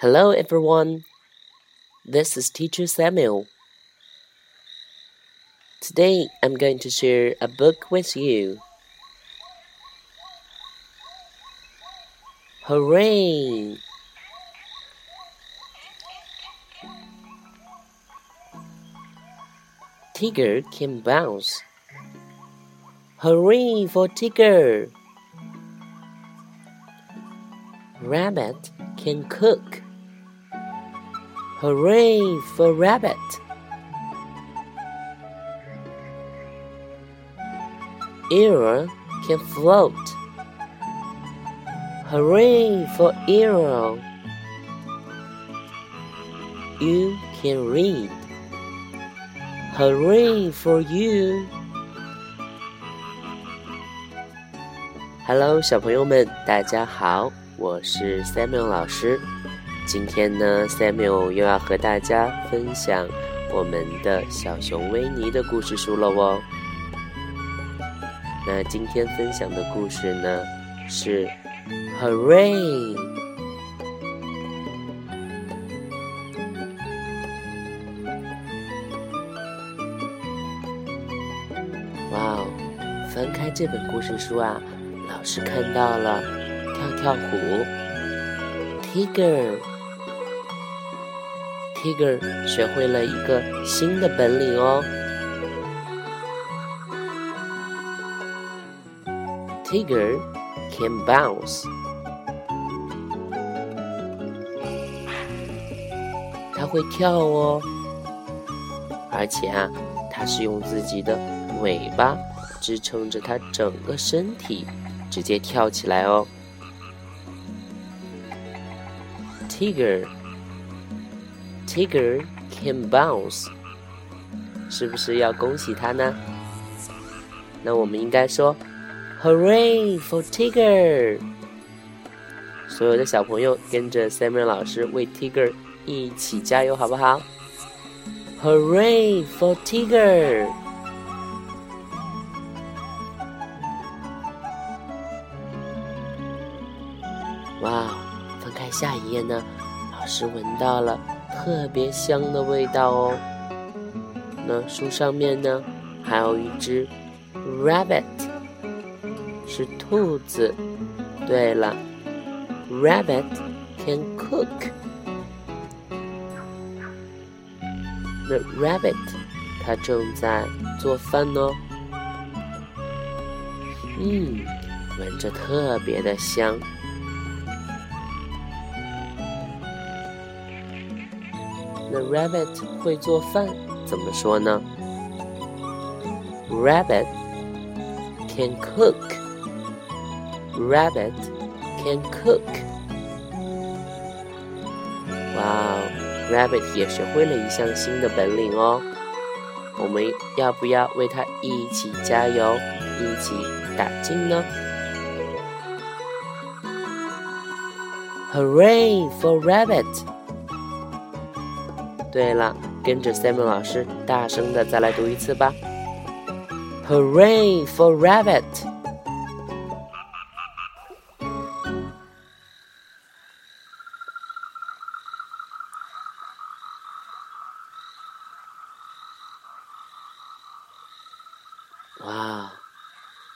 Hello, everyone. This is Teacher Samuel. Today, I'm going to share a book with you. Hooray! Tigger can bounce. Hooray for Tigger! Rabbit can cook. Hooray for Rabbit! Arrow can float. Hooray for Arrow! You can read. Hooray for you! Hello，小朋友们，大家好，我是 Samuel 老师。 今天呢，Samuel 又要和大家分享我们的小熊维尼的故事书了哦。那今天分享的故事呢是 Hooray！哇哦！翻开这本故事书啊，老师看到了跳跳虎 Tiger。Tiger 学会了一个新的本领哦。Tiger can bounce。它会跳哦，而且啊，它是用自己的尾巴支撑着它整个身体，直接跳起来哦。Tiger。Tiger can bounce，是不是要恭喜他呢？那我们应该说，Hooray for Tiger！所有的小朋友跟着 Samuel 老师为 Tiger 一起加油，好不好？Hooray for Tiger！哇，翻开下一页呢，老师闻到了。特别香的味道哦。那书上面呢，还有一只 rabbit，是兔子。对了，rabbit can cook。那 rabbit，它正在做饭呢。嗯，闻着特别的香。The rabbit 会做饭，怎么说呢？Rabbit can cook. Rabbit can cook. 哇哦，Rabbit 也学会了一项新的本领哦。我们要不要为它一起加油，一起打劲呢？Hooray for Rabbit! 对了，跟着 Simon 老师大声的再来读一次吧。Hooray for rabbit！哇，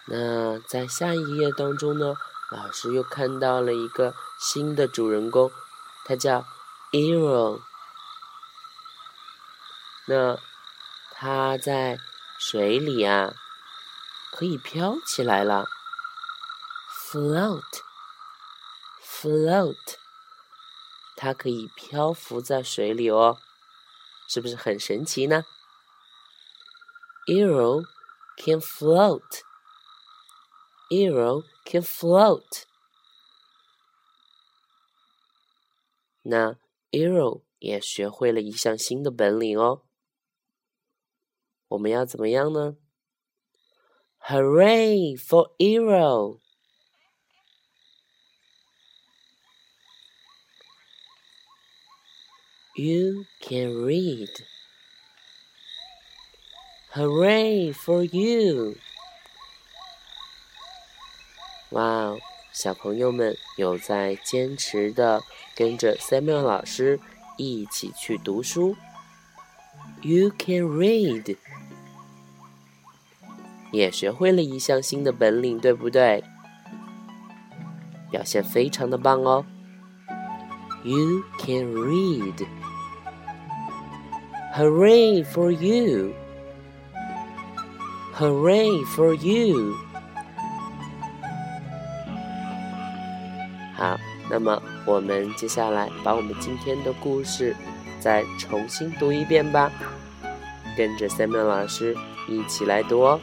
那在下一页当中呢，老师又看到了一个新的主人公，他叫 Arrow。那它在水里啊，可以飘起来了，float，float，它可以漂浮在水里哦，是不是很神奇呢？Arrow can float，arrow can float。那 Arrow 也学会了一项新的本领哦。我们要怎么样呢？Hooray for Arrow! You can read. Hooray for you! 哇哦， 小朋友们有在坚持的跟着 Samuel 老师一起去读书。 You can read，也学会了一项新的本领，对不对？表现非常的棒哦。You can read. Hooray for you! Hooray for you! 好，那么我们接下来把我们今天的故事再重新读一遍吧，跟着 Samuel 老师一起来读哦。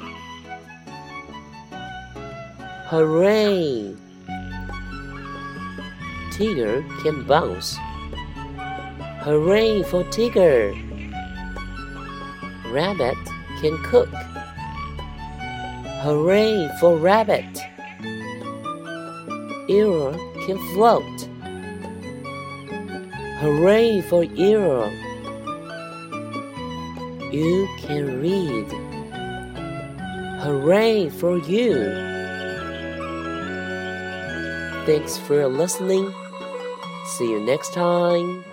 Hooray! Tiger can bounce. Hooray for tiger! Rabbit can cook. Hooray for Rabbit! Eeyore can float. Hooray for Eeyore! You can read. Hooray for you! Thanks for listening. See you next time.